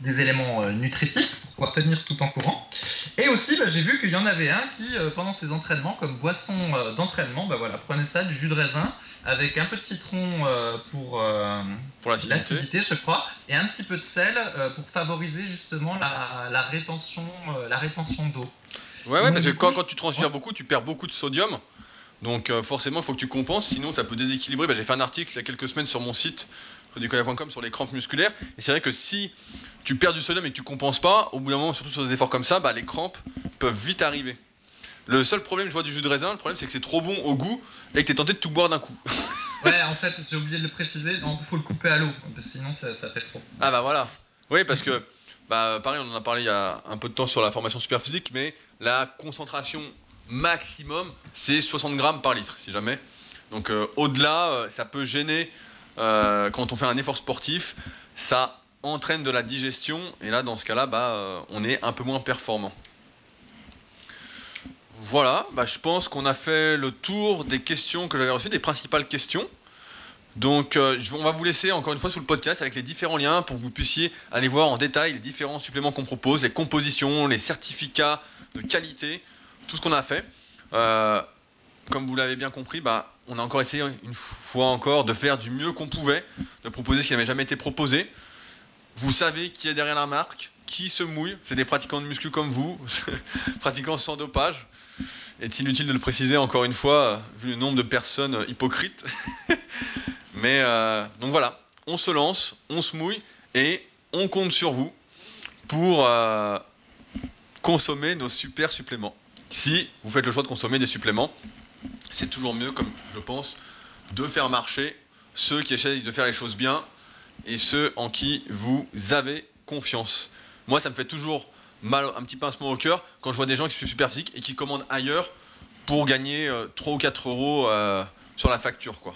des éléments nutritifs pour pouvoir tenir tout en courant. Et aussi, bah, j'ai vu qu'il y en avait un qui, pendant ses entraînements, comme boisson d'entraînement, bah, prenait ça, du jus de raisin, avec un peu de citron euh, pour, euh, pour l'acidité, je crois, et un petit peu de sel euh, pour favoriser justement la, la rétention, la rétention d'eau. Ouais, ouais, parce que quand, quand, tu transpires beaucoup, tu perds beaucoup de sodium. Donc forcément, il faut que tu compenses, sinon ça peut déséquilibrer. Bah, j'ai fait un article il y a quelques semaines sur mon site, redicoya.com, sur les crampes musculaires. Et c'est vrai que si tu perds du sodium et que tu compenses pas, au bout d'un moment, surtout sur des efforts comme ça, bah, les crampes peuvent vite arriver. Le seul problème, je vois, du jus de raisin, le problème, c'est que c'est trop bon au goût et que t'es tenté de tout boire d'un coup. ouais, en fait, j'ai oublié de le préciser, il faut le couper à l'eau, sinon ça, fait trop. Ah bah voilà. Oui, parce que, bah pareil, on en a parlé il y a un peu de temps sur la formation super physique, mais la concentration maximum, c'est 60 grammes par litre, si jamais. Donc euh, au-delà, euh, ça peut gêner euh, quand on fait un effort sportif, ça entraîne de la digestion, et là, dans ce cas-là, bah, on est un peu moins performant. Voilà, bah, je pense qu'on a fait le tour des questions que j'avais reçues, des principales questions. Donc euh, on va vous laisser encore une fois sous le podcast avec les différents liens pour que vous puissiez aller voir en détail les différents suppléments qu'on propose, les compositions, les certificats de qualité, tout ce qu'on a fait. Euh, comme vous l'avez bien compris, bah, on a encore essayé une fois encore de faire du mieux qu'on pouvait, de proposer ce qui n'avait jamais été proposé. Vous savez qui est derrière la marque, qui se mouille, c'est des pratiquants de muscu comme vous, pratiquants sans dopage. Est inutile de le préciser encore une fois, vu le nombre de personnes hypocrites. Mais euh, donc voilà, on se lance, on se mouille et on compte sur vous pour euh, consommer nos super suppléments. Si vous faites le choix de consommer des suppléments, c'est toujours mieux, comme je pense, de faire marcher ceux qui essayent de faire les choses bien et ceux en qui vous avez confiance. Moi, ça me fait toujours mal, un petit pincement au cœur quand je vois des gens qui sont super physiques et qui commandent ailleurs pour gagner 3 euh, ou 4 euros euh, sur la facture. Quoi.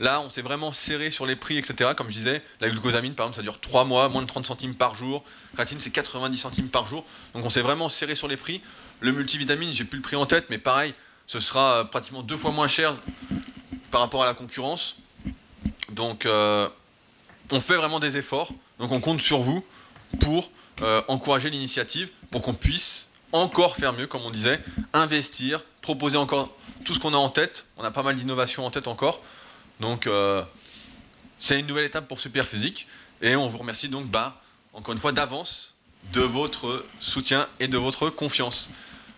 Là, on s'est vraiment serré sur les prix, etc. Comme je disais, la glucosamine, par exemple, ça dure 3 mois, moins de 30 centimes par jour. Créatine, c'est 90 centimes par jour. Donc on s'est vraiment serré sur les prix. Le multivitamine, j'ai plus le prix en tête, mais pareil, ce sera euh, pratiquement deux fois moins cher par rapport à la concurrence. Donc on fait vraiment des efforts. Donc on compte sur vous pour euh, encourager l'initiative pour qu'on puisse encore faire mieux, comme on disait, investir, proposer encore tout ce qu'on a en tête. On a pas mal d'innovations en tête encore. Donc, euh, c'est une nouvelle étape pour Superphysique. Et on vous remercie donc, bah, encore une fois, d'avance de votre soutien et de votre confiance.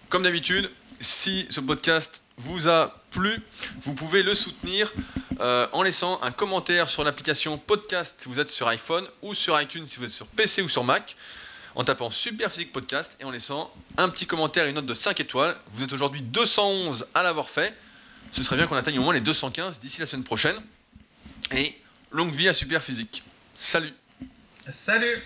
Comme d'habitude, si ce podcast vous a plu, vous pouvez le soutenir euh, en laissant un commentaire sur l'application podcast si vous êtes sur iPhone ou sur iTunes si vous êtes sur PC ou sur Mac en tapant Super Physique Podcast et en laissant un petit commentaire et une note de 5 étoiles. Vous êtes aujourd'hui 211 à l'avoir fait. Ce serait bien qu'on atteigne au moins les 215 d'ici la semaine prochaine. Et longue vie à Super Physique. Salut Salut